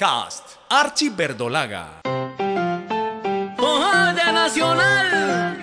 Podcast Archie Verdolaga. Ojalá Nacional,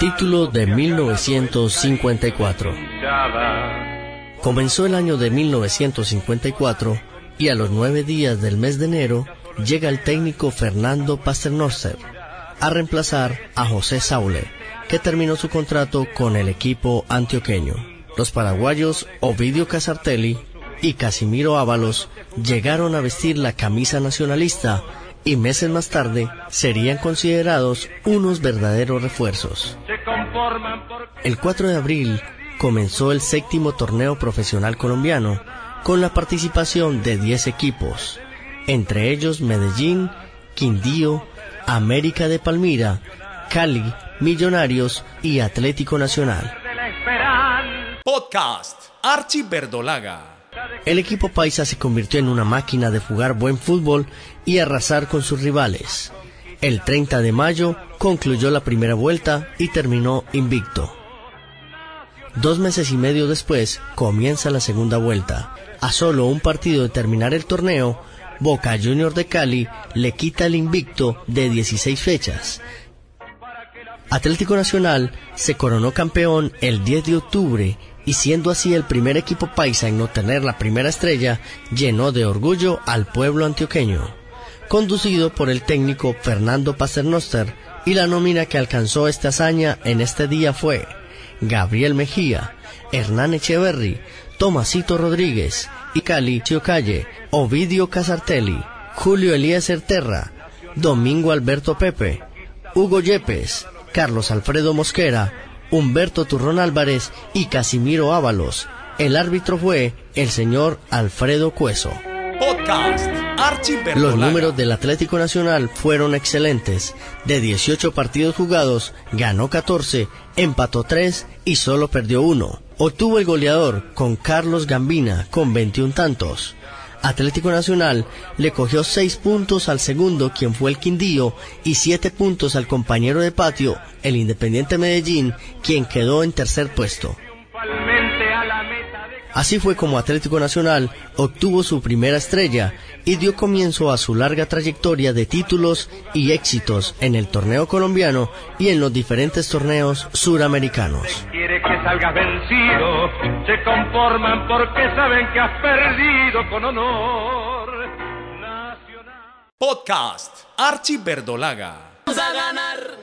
Título de 1954. Comenzó el año de 1954 y a los nueve días del mes de enero llega el técnico Fernando Pasternoster a reemplazar a José Saule, que terminó su contrato con el equipo antioqueño. Los paraguayos Ovidio Casartelli y Casimiro Ábalos llegaron a vestir la camisa nacionalista y meses más tarde serían considerados unos verdaderos refuerzos. El 4 de abril comenzó el séptimo torneo profesional colombiano con la participación de 10 equipos, entre ellos Medellín, Quindío, América de Palmira, Cali, Millonarios y Atlético Nacional. Podcast Archie Verdolaga. El equipo paisa se convirtió en una máquina de jugar buen fútbol y arrasar con sus rivales. El 30 de mayo concluyó la primera vuelta y terminó invicto. Dos meses y medio después comienza la segunda vuelta. A solo un partido de terminar el torneo, Boca Junior de Cali le quita el invicto de 16 fechas. Atlético Nacional se coronó campeón el 10 de octubre y siendo así el primer equipo paisa en no tener la primera estrella, llenó de orgullo al pueblo antioqueño. Conducido por el técnico Fernando Paternoster y la nómina que alcanzó esta hazaña en este día fue Gabriel Mejía, Hernán Echeverry, Tomasito Rodríguez, Icali Chiocalle, Ovidio Casartelli, Julio Eliezer Terra, Domingo Alberto Pepe, Hugo Yepes, Carlos Alfredo Mosquera, Humberto Turrón Álvarez y Casimiro Ábalos. El árbitro fue el señor Alfredo Cueso. Podcast. Los números del Atlético Nacional fueron excelentes. De 18 partidos jugados, ganó 14, empató 3 y solo perdió 1. Obtuvo el goleador con Carlos Gambina con 21 tantos. Atlético Nacional le cogió 6 puntos al segundo, quien fue el Quindío, y 7 puntos al compañero de patio, el Independiente Medellín, quien quedó en tercer puesto. Así fue como Atlético Nacional obtuvo su primera estrella y dio comienzo a su larga trayectoria de títulos y éxitos en el torneo colombiano y en los diferentes torneos suramericanos. quiere que salgas vencido, se conforman porque saben que has perdido con honor. Nacional. Podcast Archie Verdolaga. Vamos a ganar.